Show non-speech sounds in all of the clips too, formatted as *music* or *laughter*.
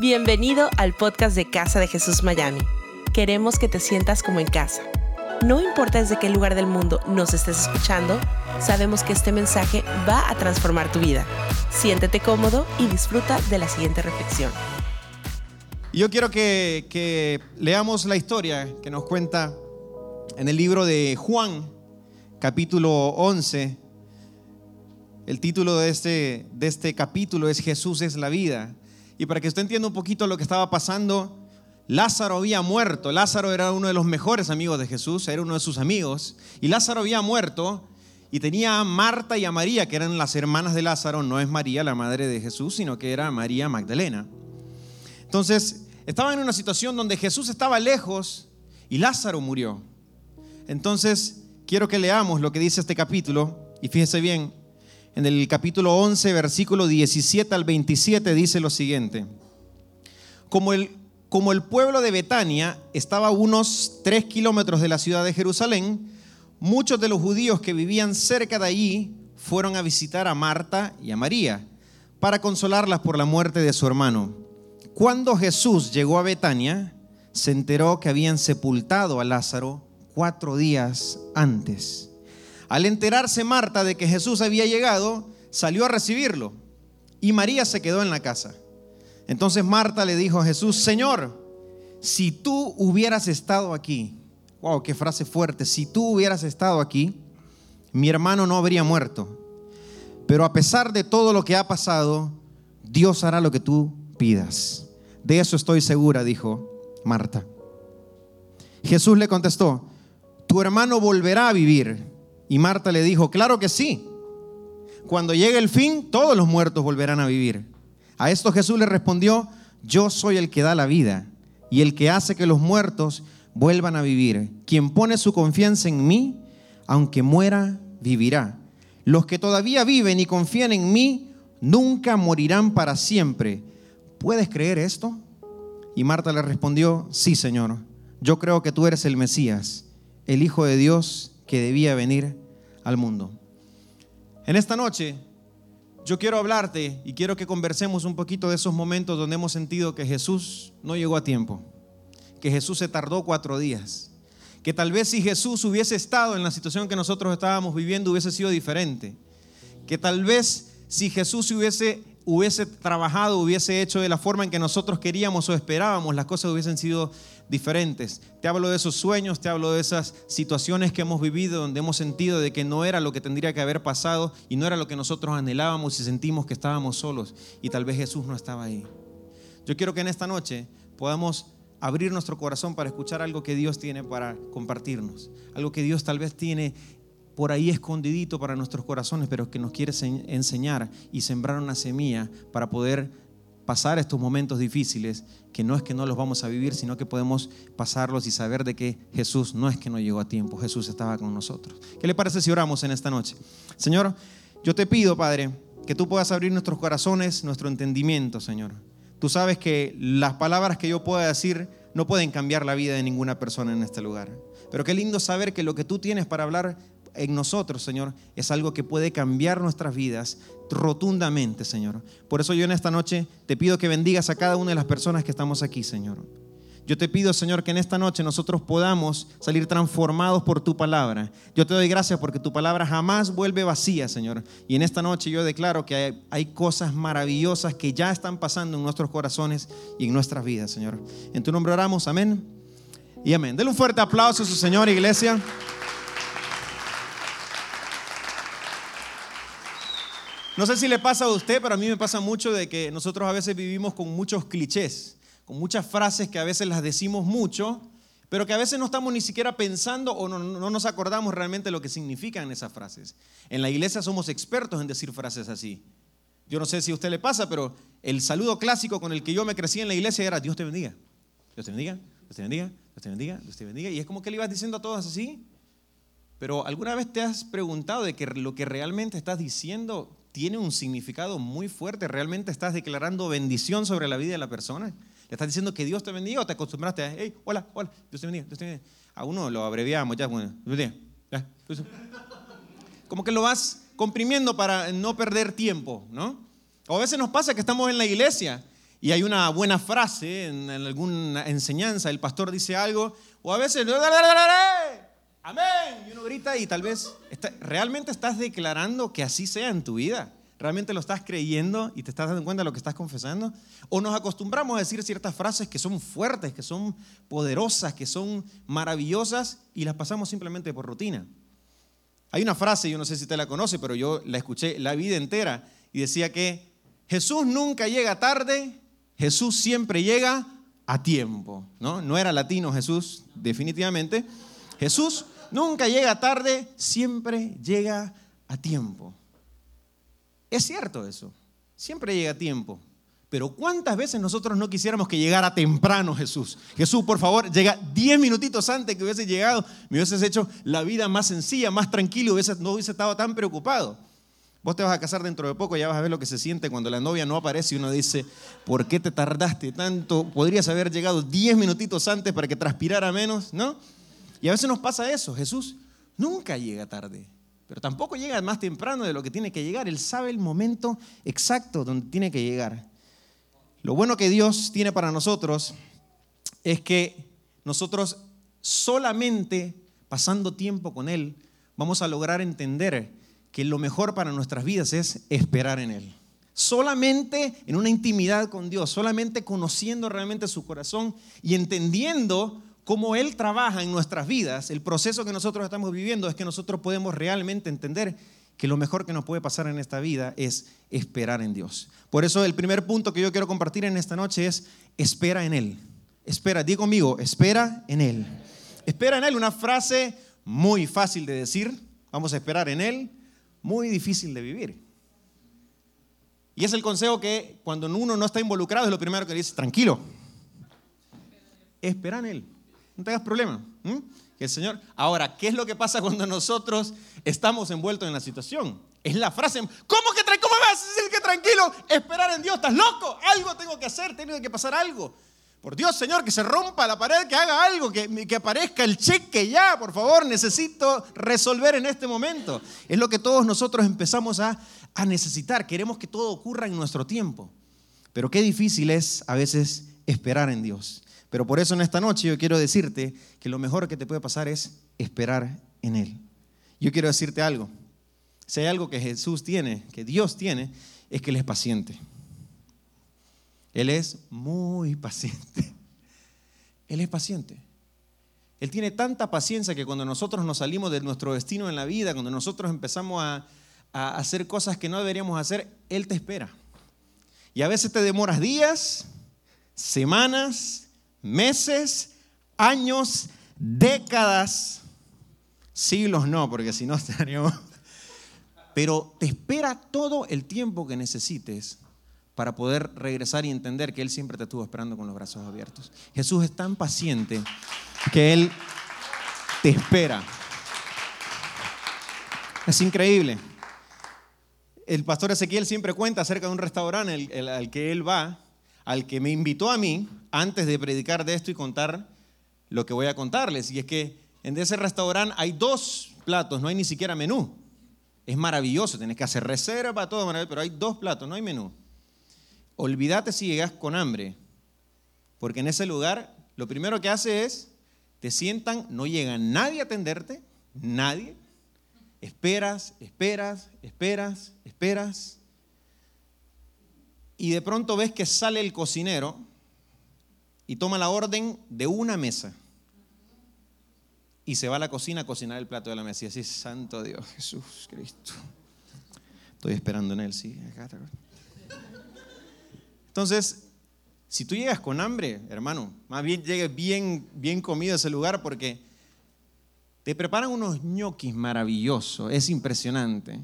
Bienvenido al podcast de Casa de Jesús Miami. Queremos que te sientas como en casa. No importa desde qué lugar del mundo nos estés escuchando, sabemos que este mensaje va a transformar tu vida. Siéntete cómodo y disfruta de la siguiente reflexión. Yo quiero que, leamos la historia que nos cuenta en el libro de Juan, capítulo 11. El título de este, de este capítulo es Jesús es la vida. Y para que usted entienda un poquito lo que estaba pasando, Lázaro había muerto. Lázaro era uno de los mejores amigos de Jesús, era uno de sus amigos. Y Lázaro había muerto y tenía a Marta y a María, que eran las hermanas de Lázaro. No es María la madre de Jesús, sino que era María Magdalena. Entonces, estaba en una situación donde Jesús estaba lejos y Lázaro murió. Entonces, quiero que leamos lo que dice este capítulo. Y fíjese bien, en el capítulo 11, versículo 17 al 27 dice lo siguiente. Como el, como el pueblo de Betania estaba a unos tres kilómetros de la ciudad de Jerusalén, muchos de los judíos que vivían cerca de allí fueron a visitar a Marta y a María para consolarlas por la muerte de su hermano. Cuando Jesús llegó a Betania, se enteró que habían sepultado a Lázaro cuatro días antes. Al enterarse Marta de que Jesús había llegado, salió a recibirlo y María se quedó en la casa. Entonces Marta le dijo a Jesús, Señor, si tú hubieras estado aquí, wow, qué frase fuerte, si tú hubieras estado aquí, mi hermano no habría muerto. Pero a pesar de todo lo que ha pasado, Dios hará lo que tú pidas. De eso estoy segura, dijo Marta. Jesús le contestó, tu hermano volverá a vivir. Y Marta le dijo, claro que sí. Cuando llegue el fin, todos los muertos volverán a vivir. A esto Jesús le respondió, yo soy el que da la vida y el que hace que los muertos vuelvan a vivir. Quien pone su confianza en mí, aunque muera, vivirá. Los que todavía viven y confían en mí, nunca morirán para siempre. ¿Puedes creer esto? Y Marta le respondió, sí, Señor, yo creo que tú eres el Mesías, el Hijo de Dios que debía venir al mundo. En esta noche yo quiero hablarte y quiero que conversemos un poquito de esos momentos donde hemos sentido que Jesús no llegó a tiempo, que Jesús se tardó cuatro días, que tal vez si Jesús hubiese estado en la situación que nosotros estábamos viviendo hubiese sido diferente, que tal vez si Jesús hubiese hubiese trabajado, hubiese hecho de la forma en que nosotros queríamos o esperábamos, las cosas hubiesen sido diferentes. Te hablo de esos sueños, te hablo de esas situaciones que hemos vivido donde hemos sentido de que no era lo que tendría que haber pasado y no era lo que nosotros anhelábamos y sentimos que estábamos solos y tal vez Jesús no estaba ahí. Yo quiero que en esta noche podamos abrir nuestro corazón para escuchar algo que Dios tiene para compartirnos, algo que Dios tal vez tiene por ahí escondidito para nuestros corazones, pero que nos quiere enseñar y sembrar una semilla para poder pasar estos momentos difíciles, que no es que no los vamos a vivir, sino que podemos pasarlos y saber de que Jesús no es que no llegó a tiempo, Jesús estaba con nosotros. ¿Qué le parece si oramos en esta noche? Señor, yo te pido, Padre, que tú puedas abrir nuestros corazones, nuestro entendimiento, Señor. Tú sabes que las palabras que yo pueda decir no pueden cambiar la vida de ninguna persona en este lugar. Pero qué lindo saber que lo que tú tienes para hablar en nosotros, Señor, es algo que puede cambiar nuestras vidas rotundamente, Señor. Por eso yo en esta noche te pido que bendigas a cada una de las personas que estamos aquí, Señor. Yo te pido, Señor, que en esta noche nosotros podamos salir transformados por tu palabra. Yo te doy gracias porque tu palabra jamás vuelve vacía, Señor. Y en esta noche yo declaro que hay, cosas maravillosas que ya están pasando en nuestros corazones y en nuestras vidas, Señor. En tu nombre oramos, amén. Y amén. Denle un fuerte aplauso a su Señor, iglesia. No sé si le pasa a usted, pero a mí me pasa mucho de que nosotros a veces vivimos con muchos clichés, con muchas frases que a veces las decimos mucho, pero que a veces no estamos ni siquiera pensando o no, no nos acordamos realmente lo que significan esas frases. En la iglesia somos expertos en decir frases así. Yo no sé si a usted le pasa, pero el saludo clásico con el que yo me crecí en la iglesia era Dios te bendiga. Dios te bendiga, Dios te bendiga, Dios te bendiga, Dios te bendiga. Y es como que le ibas diciendo a todos así. Pero ¿alguna vez te has preguntado de que lo que realmente estás diciendo tiene un significado muy fuerte. Realmente estás declarando bendición sobre la vida de la persona. Le estás diciendo que Dios te bendiga o te acostumbraste a, hey, hola, hola, Dios te bendiga, Dios te bendiga. A uno lo abreviamos ya, bueno, ya, Como que lo vas comprimiendo para no perder tiempo, ¿no? O a veces nos pasa que estamos en la iglesia y hay una buena frase en, alguna enseñanza, el pastor dice algo, o a veces, amén, y uno grita y tal vez, ¿realmente estás declarando que así sea en tu vida? ¿Realmente lo estás creyendo y te estás dando cuenta de lo que estás confesando? ¿O nos acostumbramos a decir ciertas frases que son fuertes, que son poderosas, que son maravillosas y las pasamos simplemente por rutina? Hay una frase, yo no sé si usted la conoce, pero yo la escuché la vida entera y decía que Jesús nunca llega tarde, Jesús siempre llega a tiempo. ¿no? no era latino Jesús, definitivamente. Jesús nunca llega tarde, siempre llega a tiempo. Es cierto eso, siempre llega a tiempo. Pero ¿cuántas veces nosotros no quisiéramos que llegara temprano Jesús? Jesús, por favor, llega 10 minutitos antes que hubiese llegado, me hubieses hecho la vida más sencilla, más tranquilo, no hubiese estado tan preocupado. Vos te vas a casar dentro de poco, ya vas a ver lo que se siente cuando la novia no aparece y uno dice, ¿por qué te tardaste tanto? Podrías haber llegado 10 minutitos antes para que transpirara menos, ¿no? Y a veces nos pasa eso, Jesús nunca llega tarde pero tampoco llega más temprano de lo que tiene que llegar. Él sabe el momento exacto donde tiene que llegar. Lo bueno que Dios tiene para nosotros es que nosotros solamente pasando tiempo con Él vamos a lograr entender que lo mejor para nuestras vidas es esperar en Él. Solamente en una intimidad con Dios, solamente conociendo realmente su corazón y entendiendo cómo Él trabaja en nuestras vidas, el proceso que nosotros estamos viviendo es que nosotros podemos realmente entender que lo mejor que nos puede pasar en esta vida es esperar en Dios. Por eso el primer punto que yo quiero compartir en esta noche es espera en Él. Espera, di conmigo, espera en Él. Espera en Él, una frase muy fácil de decir, vamos a esperar en Él, muy difícil de vivir. Y es el consejo que cuando uno no está involucrado es lo primero que dice, tranquilo, espera en Él. No te hagas problema. Que el Señor. Ahora, ¿qué es lo que pasa cuando nosotros estamos envueltos en la situación? Es la frase, ¿cómo que ¿Cómo me vas a decir que tranquilo? Esperar en Dios, ¿estás loco? Algo tengo que hacer, tiene que pasar algo. Por Dios, Señor, que se rompa la pared, que haga algo, que, que aparezca el cheque ya, por favor, necesito resolver en este momento. Es lo que todos nosotros empezamos a, a necesitar. Queremos que todo ocurra en nuestro tiempo. Pero qué difícil es a veces esperar en Dios. Pero por eso en esta noche yo quiero decirte que lo mejor que te puede pasar es esperar en Él. Yo quiero decirte algo. Si hay algo que Jesús tiene, que Dios tiene, es que Él es paciente. Él es muy paciente. *laughs* Él es paciente. Él tiene tanta paciencia que cuando nosotros nos salimos de nuestro destino en la vida, cuando nosotros empezamos a, a hacer cosas que no deberíamos hacer, Él te espera. Y a veces te demoras días, semanas, meses, años, décadas, siglos no, porque si no *laughs* estaríamos... Pero te espera todo el tiempo que necesites para poder regresar y entender que Él siempre te estuvo esperando con los brazos abiertos. Jesús es tan paciente que Él te espera. Es increíble. El pastor Ezequiel siempre cuenta acerca de un restaurante al que él va al que me invitó a mí antes de predicar de esto y contar lo que voy a contarles. Y es que en ese restaurante hay dos platos, no hay ni siquiera menú. Es maravilloso, tienes que hacer reserva, todo maravilloso, pero hay dos platos, no hay menú. Olvídate si llegas con hambre, porque en ese lugar lo primero que hace es, te sientan, no llega nadie a atenderte, nadie. Esperas, esperas, esperas, esperas y de pronto ves que sale el cocinero y toma la orden de una mesa y se va a la cocina a cocinar el plato de la mesa y así, santo Dios, Jesús Cristo. Estoy esperando en él, sí. Entonces, si tú llegas con hambre, hermano, más bien llegues bien, bien comido a ese lugar porque te preparan unos ñoquis maravillosos, es impresionante.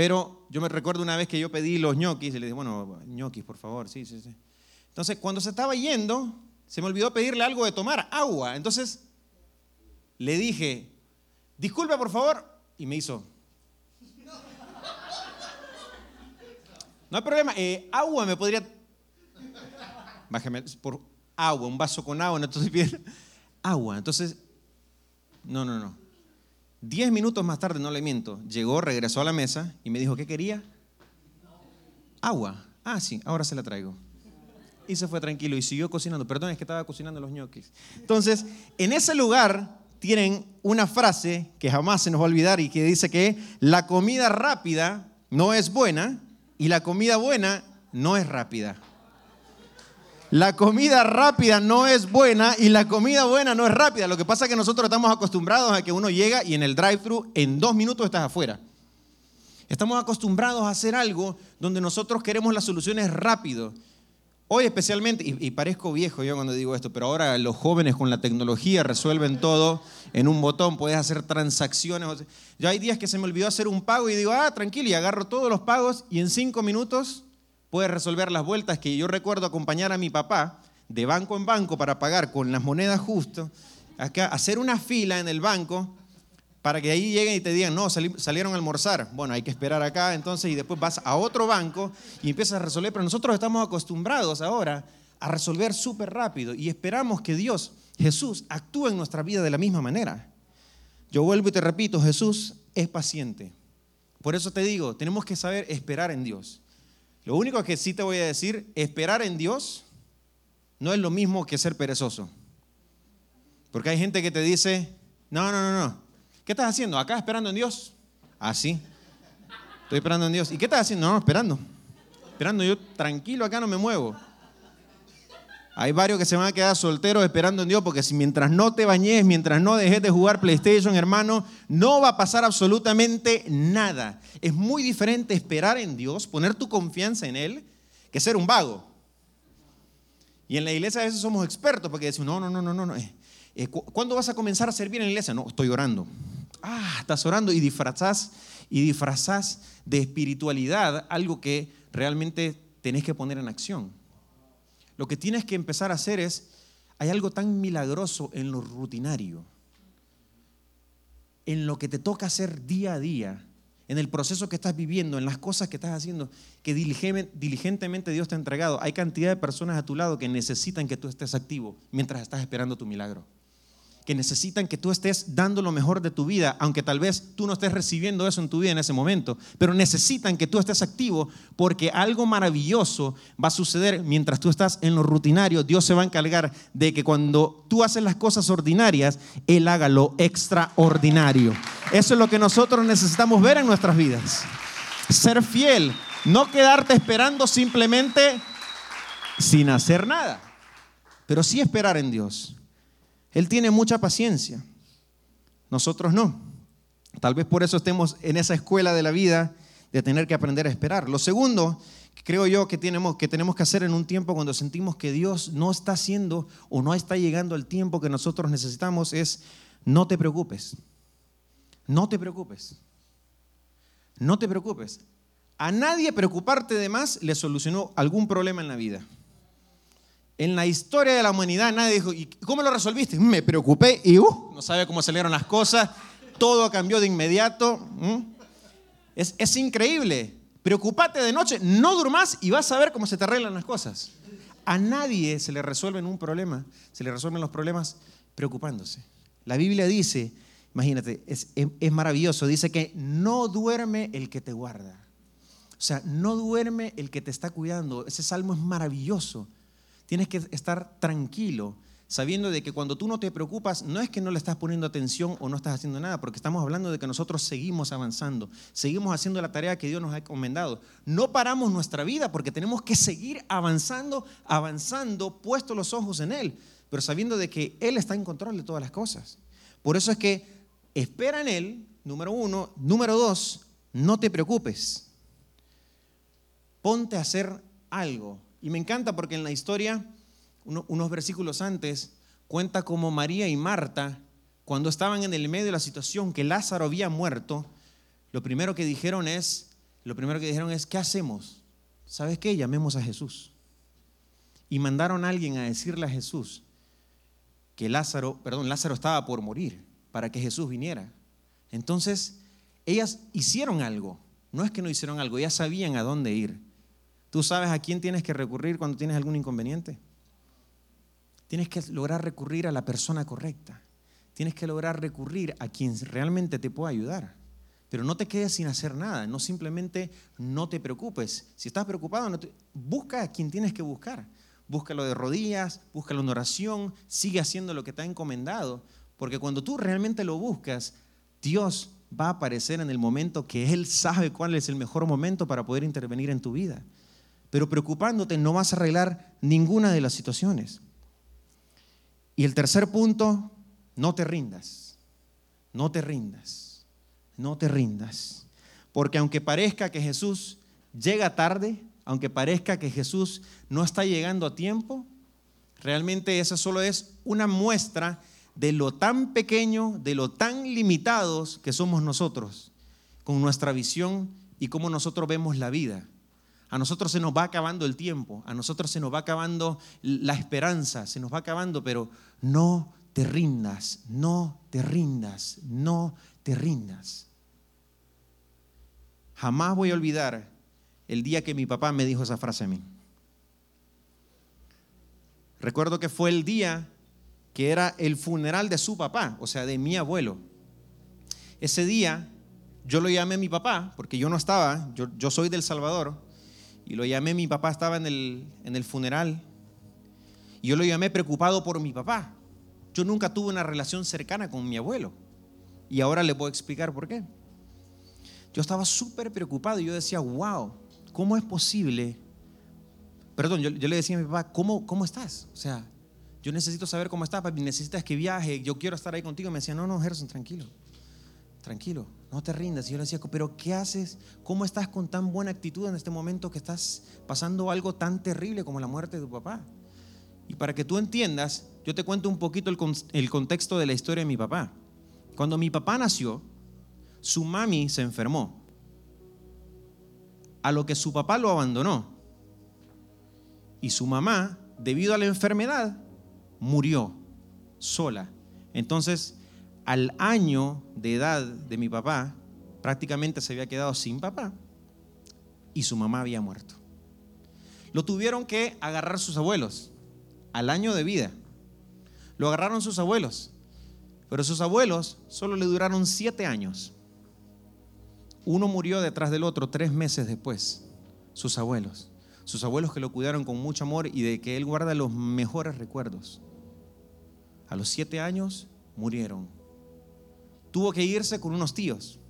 Pero yo me recuerdo una vez que yo pedí los ñoquis y le dije, bueno, ñoquis, por favor, sí, sí, sí. Entonces, cuando se estaba yendo, se me olvidó pedirle algo de tomar, agua. Entonces, le dije, disculpe, por favor, y me hizo. No hay problema, eh, agua me podría. Bájame por agua, un vaso con agua, no estoy bien. Agua. Entonces, no, no, no. Diez minutos más tarde, no le miento, llegó, regresó a la mesa y me dijo, ¿qué quería? Agua. Ah, sí, ahora se la traigo. y se fue tranquilo y siguió cocinando. Perdón, es que estaba cocinando los ñoquis. Entonces, en ese lugar tienen una frase que jamás se nos va a olvidar y que dice que la comida rápida no es buena y la comida buena no es rápida. La comida rápida no es buena y la comida buena no es rápida. Lo que pasa es que nosotros estamos acostumbrados a que uno llega y en el drive-thru en dos minutos estás afuera. Estamos acostumbrados a hacer algo donde nosotros queremos las soluciones rápido. Hoy especialmente, y, parezco viejo yo cuando digo esto, pero ahora los jóvenes con la tecnología resuelven todo en un botón, puedes hacer transacciones. Yo hay días que se me olvidó hacer un pago y digo, ah, tranquilo, y agarro todos los pagos y en cinco minutos puedes resolver las vueltas que yo recuerdo acompañar a mi papá de banco en banco para pagar con las monedas justo, acá, hacer una fila en el banco para que ahí lleguen y te digan, no, salieron a almorzar. Bueno, hay que esperar acá entonces y después vas a otro banco y empiezas a resolver. Pero nosotros estamos acostumbrados ahora a resolver súper rápido y esperamos que Dios, Jesús, actúe en nuestra vida de la misma manera. Yo vuelvo y te repito, Jesús es paciente. Por eso te digo, tenemos que saber esperar en Dios. Lo único que sí te voy a decir, esperar en Dios no es lo mismo que ser perezoso. Porque hay gente que te dice, no, no, no, no, ¿Qué estás haciendo? ¿Acá esperando en Dios? Ah, sí. Estoy esperando en Dios. ¿Y qué estás haciendo? No, esperando. Esperando, yo tranquilo acá no me muevo. Hay varios que se van a quedar solteros esperando en Dios porque si mientras no te bañes, mientras no dejes de jugar PlayStation, hermano, no va a pasar absolutamente nada. Es muy diferente esperar en Dios, poner tu confianza en Él, que ser un vago. Y en la iglesia a veces somos expertos porque decimos, no, no, no, no, no, no. Eh, eh, ¿Cuándo vas a comenzar a servir en la iglesia? No, estoy orando. Ah, estás orando y disfrazás y disfrazás de espiritualidad algo que realmente tenés que poner en acción. Lo que tienes que empezar a hacer es, hay algo tan milagroso en lo rutinario, en lo que te toca hacer día a día, en el proceso que estás viviendo, en las cosas que estás haciendo, que diligentemente Dios te ha entregado. Hay cantidad de personas a tu lado que necesitan que tú estés activo mientras estás esperando tu milagro que necesitan que tú estés dando lo mejor de tu vida, aunque tal vez tú no estés recibiendo eso en tu vida en ese momento, pero necesitan que tú estés activo porque algo maravilloso va a suceder mientras tú estás en lo rutinario. Dios se va a encargar de que cuando tú haces las cosas ordinarias, Él haga lo extraordinario. Eso es lo que nosotros necesitamos ver en nuestras vidas. Ser fiel, no quedarte esperando simplemente sin hacer nada, pero sí esperar en Dios. Él tiene mucha paciencia. Nosotros no. Tal vez por eso estemos en esa escuela de la vida de tener que aprender a esperar. Lo segundo creo yo que tenemos, que tenemos que hacer en un tiempo cuando sentimos que Dios no está haciendo o no está llegando al tiempo que nosotros necesitamos es no te preocupes. No te preocupes. No te preocupes. A nadie preocuparte de más le solucionó algún problema en la vida. En la historia de la humanidad nadie dijo, ¿y cómo lo resolviste? Me preocupé y uh, no sabe cómo salieron las cosas, todo cambió de inmediato. Es, es, increíble. Preocupate de noche, no durmas y vas a ver cómo se te arreglan las cosas. A nadie se le resuelven un problema, se le resuelven los problemas preocupándose. La Biblia dice, imagínate, es, es maravilloso, dice que no duerme el que te guarda. O sea, no duerme el que te está cuidando. Ese salmo es maravilloso. Tienes que estar tranquilo, sabiendo de que cuando tú no te preocupas, no es que no le estás poniendo atención o no estás haciendo nada, porque estamos hablando de que nosotros seguimos avanzando, seguimos haciendo la tarea que Dios nos ha encomendado. No paramos nuestra vida porque tenemos que seguir avanzando, avanzando, puesto los ojos en Él, pero sabiendo de que Él está en control de todas las cosas. Por eso es que espera en Él, número uno. Número dos, no te preocupes. Ponte a hacer algo y me encanta porque en la historia, unos versículos antes, cuenta como María y Marta, cuando estaban en el medio de la situación que Lázaro había muerto, lo primero que dijeron es, lo primero que dijeron es, ¿qué hacemos? ¿Sabes qué? Llamemos a Jesús. Y mandaron a alguien a decirle a Jesús que Lázaro, perdón, Lázaro estaba por morir para que Jesús viniera. Entonces, ellas hicieron algo. No es que no hicieron algo, ellas sabían a dónde ir. ¿Tú sabes a quién tienes que recurrir cuando tienes algún inconveniente? Tienes que lograr recurrir a la persona correcta. Tienes que lograr recurrir a quien realmente te pueda ayudar. Pero no te quedes sin hacer nada, no simplemente no te preocupes. Si estás preocupado, busca a quien tienes que buscar. búscalo de rodillas, búscalo en oración, sigue haciendo lo que te ha encomendado, porque cuando tú realmente lo buscas, Dios va a aparecer en el momento que Él sabe cuál es el mejor momento para poder intervenir en tu vida. Pero preocupándote no vas a arreglar ninguna de las situaciones. Y el tercer punto, no te rindas, no te rindas, no te rindas. Porque aunque parezca que Jesús llega tarde, aunque parezca que Jesús no está llegando a tiempo, realmente esa solo es una muestra de lo tan pequeño, de lo tan limitados que somos nosotros, con nuestra visión y cómo nosotros vemos la vida. A nosotros se nos va acabando el tiempo, a nosotros se nos va acabando la esperanza, se nos va acabando, pero no te rindas, no te rindas, no te rindas. Jamás voy a olvidar el día que mi papá me dijo esa frase a mí. Recuerdo que fue el día que era el funeral de su papá, o sea, de mi abuelo. Ese día yo lo llamé a mi papá, porque yo no estaba, yo, soy del Salvador, y lo llamé, mi papá estaba en el, en el funeral, y yo lo llamé preocupado por mi papá. Yo nunca tuve una relación cercana con mi abuelo, y ahora le puedo explicar por qué. Yo estaba súper preocupado y yo decía, wow, ¿cómo es posible? Perdón, yo, le decía a mi papá, ¿cómo, ¿cómo estás? O sea, yo necesito saber cómo estás, papi, necesitas que viaje, yo quiero estar ahí contigo. Me decía, no, no, Gerson, tranquilo, tranquilo, no te rindas. Y yo le decía, pero ¿qué haces? ¿Cómo estás con tan buena actitud en este momento que estás pasando algo tan terrible como la muerte de tu papá? Y para que tú entiendas, yo te cuento un poquito el, el contexto de la historia de mi papá. Cuando mi papá nació, su mami se enfermó, a lo que su papá lo abandonó. Y su mamá, debido a la enfermedad, murió sola. Entonces, al año de edad de mi papá, prácticamente se había quedado sin papá y su mamá había muerto. Lo tuvieron que agarrar sus abuelos al año de vida. Lo agarraron sus abuelos, pero sus abuelos solo le duraron siete años. Uno murió detrás del otro tres meses después, sus abuelos. Sus abuelos que lo cuidaron con mucho amor y de que él guarda los mejores recuerdos. A los siete años murieron. Tuvo que irse con unos tíos.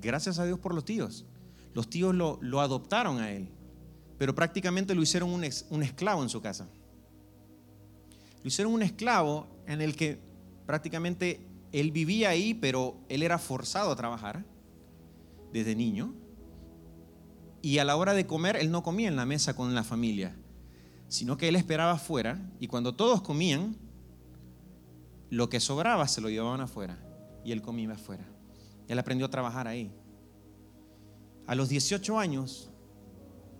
Gracias a Dios por los tíos. Los tíos lo, adoptaron a él, pero prácticamente lo hicieron un, un esclavo en su casa. Lo hicieron un esclavo en el que prácticamente él vivía ahí, pero él era forzado a trabajar desde niño. Y a la hora de comer, él no comía en la mesa con la familia, sino que él esperaba afuera y cuando todos comían, lo que sobraba se lo llevaban afuera y él comía afuera. Él aprendió a trabajar ahí. A los 18 años,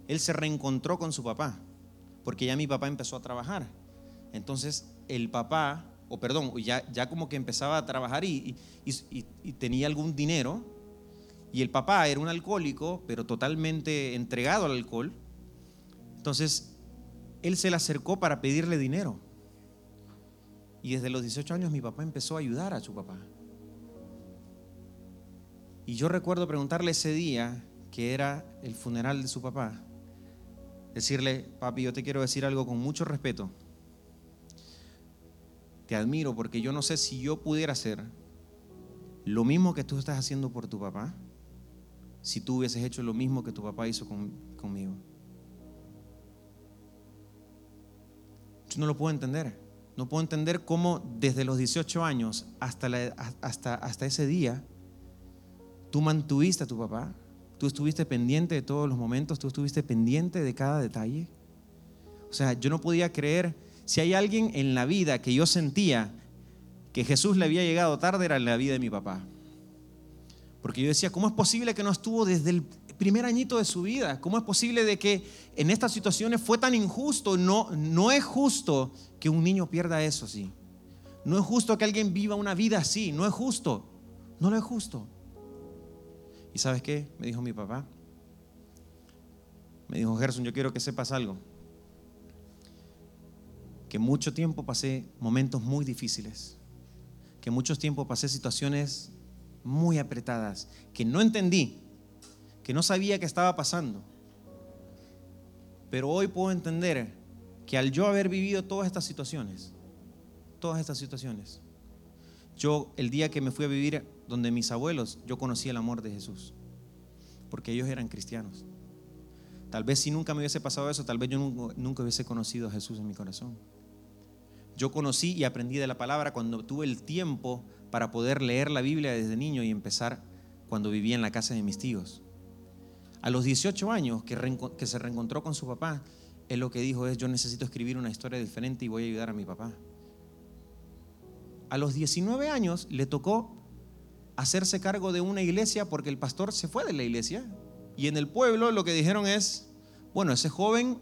él se reencontró con su papá, porque ya mi papá empezó a trabajar. Entonces, el papá, o perdón, ya, ya como que empezaba a trabajar y, y tenía algún dinero, y el papá era un alcohólico, pero totalmente entregado al alcohol. Entonces, él se le acercó para pedirle dinero. Y desde los 18 años mi papá empezó a ayudar a su papá. Y yo recuerdo preguntarle ese día, que era el funeral de su papá, decirle, papi, yo te quiero decir algo con mucho respeto. Te admiro porque yo no sé si yo pudiera hacer lo mismo que tú estás haciendo por tu papá si tú hubieses hecho lo mismo que tu papá hizo conmigo. Yo no lo puedo entender. No puedo entender cómo desde los 18 años hasta, hasta, hasta ese día tú mantuviste a tu papá, tú estuviste pendiente de todos los momentos, tú estuviste pendiente de cada detalle. O sea, yo no podía creer, si hay alguien en la vida que yo sentía que Jesús le había llegado tarde, era en la vida de mi papá. Porque yo decía, ¿cómo es posible que no estuvo desde el primer añito de su vida? ¿Cómo es posible de que en estas situaciones fue tan injusto? No, no es justo que un niño pierda eso así. No es justo que alguien viva una vida así. No es justo. No lo es justo. ¿Y sabes qué? Me dijo mi papá. Me dijo, Gerson, yo quiero que sepas algo. Que mucho tiempo pasé momentos muy difíciles. Que mucho tiempo pasé situaciones muy apretadas, que no entendí, que no sabía qué estaba pasando. Pero hoy puedo entender que al yo haber vivido todas estas situaciones, todas estas situaciones, yo el día que me fui a vivir donde mis abuelos, yo conocí el amor de Jesús, porque ellos eran cristianos. Tal vez si nunca me hubiese pasado eso, tal vez yo nunca, hubiese conocido a Jesús en mi corazón. Yo conocí y aprendí de la palabra cuando tuve el tiempo para poder leer la Biblia desde niño y empezar cuando vivía en la casa de mis tíos. A los 18 años que, que se reencontró con su papá, él lo que dijo es, yo necesito escribir una historia diferente y voy a ayudar a mi papá. A los 19 años le tocó hacerse cargo de una iglesia porque el pastor se fue de la iglesia. Y en el pueblo lo que dijeron es, bueno, ese joven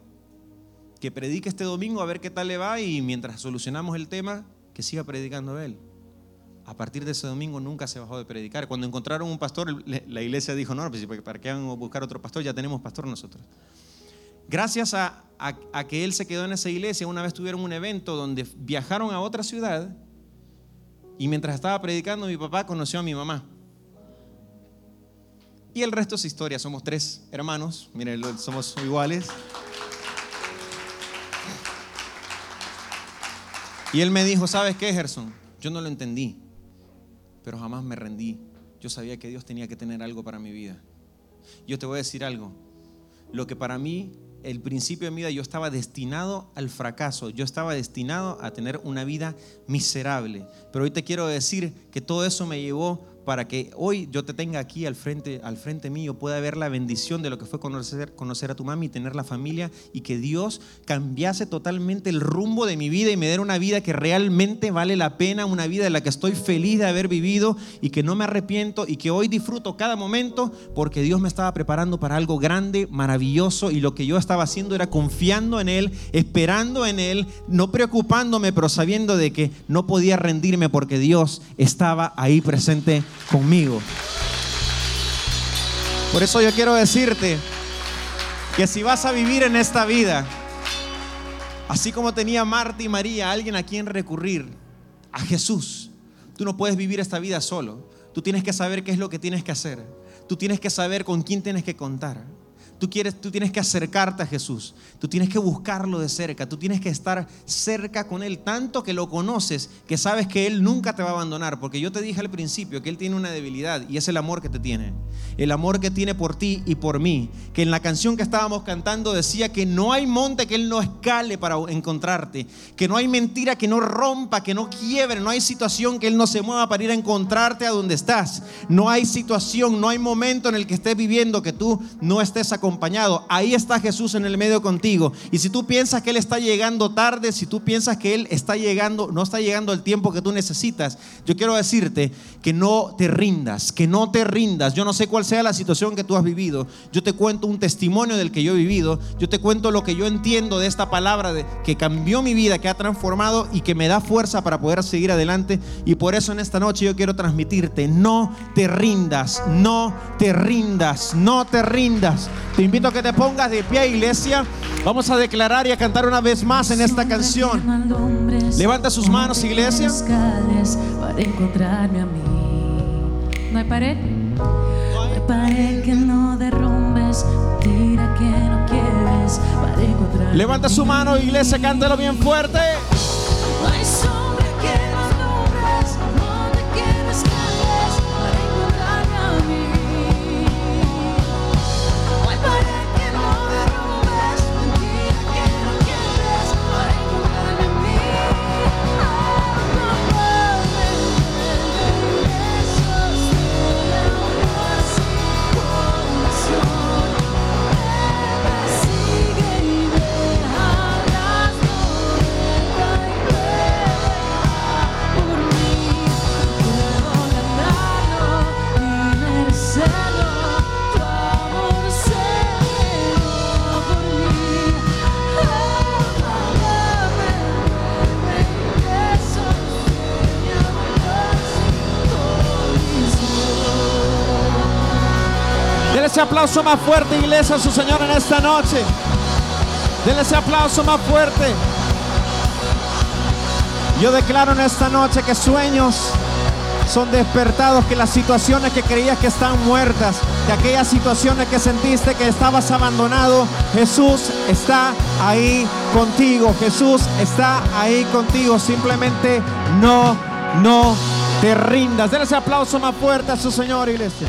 que predique este domingo a ver qué tal le va y mientras solucionamos el tema, que siga predicando él. A partir de ese domingo nunca se bajó de predicar. Cuando encontraron un pastor, la iglesia dijo, no, pues, ¿para qué van a buscar otro pastor? Ya tenemos pastor nosotros. Gracias a, que él se quedó en esa iglesia, una vez tuvieron un evento donde viajaron a otra ciudad y mientras estaba predicando mi papá conoció a mi mamá. Y el resto es historia, somos tres hermanos, miren, somos iguales. Y él me dijo, ¿sabes qué, Gerson? Yo no lo entendí, pero jamás me rendí. Yo sabía que Dios tenía que tener algo para mi vida. Yo te voy a decir algo. Lo que para mí el principio de mi vida yo estaba destinado al fracaso, yo estaba destinado a tener una vida miserable. Pero hoy te quiero decir que todo eso me llevó para que hoy yo te tenga aquí al frente, al frente mío, pueda ver la bendición de lo que fue conocer, a tu mami, tener la familia y que Dios cambiase totalmente el rumbo de mi vida y me dé una vida que realmente vale la pena, una vida en la que estoy feliz de haber vivido y que no me arrepiento y que hoy disfruto cada momento porque Dios me estaba preparando para algo grande, maravilloso y lo que yo estaba haciendo era confiando en Él, esperando en Él, no preocupándome, pero sabiendo de que no podía rendirme porque Dios estaba ahí presente conmigo. Por eso yo quiero decirte que si vas a vivir en esta vida, así como tenía Marta y María, alguien a quien recurrir, a Jesús, tú no puedes vivir esta vida solo. Tú tienes que saber qué es lo que tienes que hacer. Tú tienes que saber con quién tienes que contar. Tú, quieres, tú tienes que acercarte a Jesús, tú tienes que buscarlo de cerca, tú tienes que estar cerca con Él, tanto que lo conoces, que sabes que Él nunca te va a abandonar, porque yo te dije al principio que Él tiene una debilidad y es el amor que te tiene, el amor que tiene por ti y por mí, que en la canción que estábamos cantando decía que no hay monte que Él no escale para encontrarte, que no hay mentira que no rompa, que no quiebre, no hay situación que Él no se mueva para ir a encontrarte a donde estás, no hay situación, no hay momento en el que estés viviendo que tú no estés acompañado Ahí está Jesús en el medio contigo. Y si tú piensas que Él está llegando tarde, si tú piensas que Él está llegando, no está llegando el tiempo que tú necesitas, yo quiero decirte que no te rindas, que no te rindas. Yo no sé cuál sea la situación que tú has vivido. Yo te cuento un testimonio del que yo he vivido. Yo te cuento lo que yo entiendo de esta palabra que cambió mi vida, que ha transformado y que me da fuerza para poder seguir adelante. Y por eso en esta noche yo quiero transmitirte, no te rindas, no te rindas, no te rindas. Te invito a que te pongas de pie, iglesia. Vamos a declarar y a cantar una vez más en esta canción. Levanta sus manos, iglesia. Para encontrarme a mí. No hay pared. No hay pared que no derrumbes. Tira que no quieres. Para encontrarme. Levanta su mano, iglesia. Cántalo bien fuerte. Ese aplauso más fuerte, iglesia, a su Señor en esta noche. Denle ese aplauso más fuerte. Yo declaro en esta noche que sueños son despertados, que las situaciones que creías que están muertas, que aquellas situaciones que sentiste que estabas abandonado, Jesús está ahí contigo. Jesús está ahí contigo. Simplemente no, no te rindas. Denle ese aplauso más fuerte a su Señor, iglesia.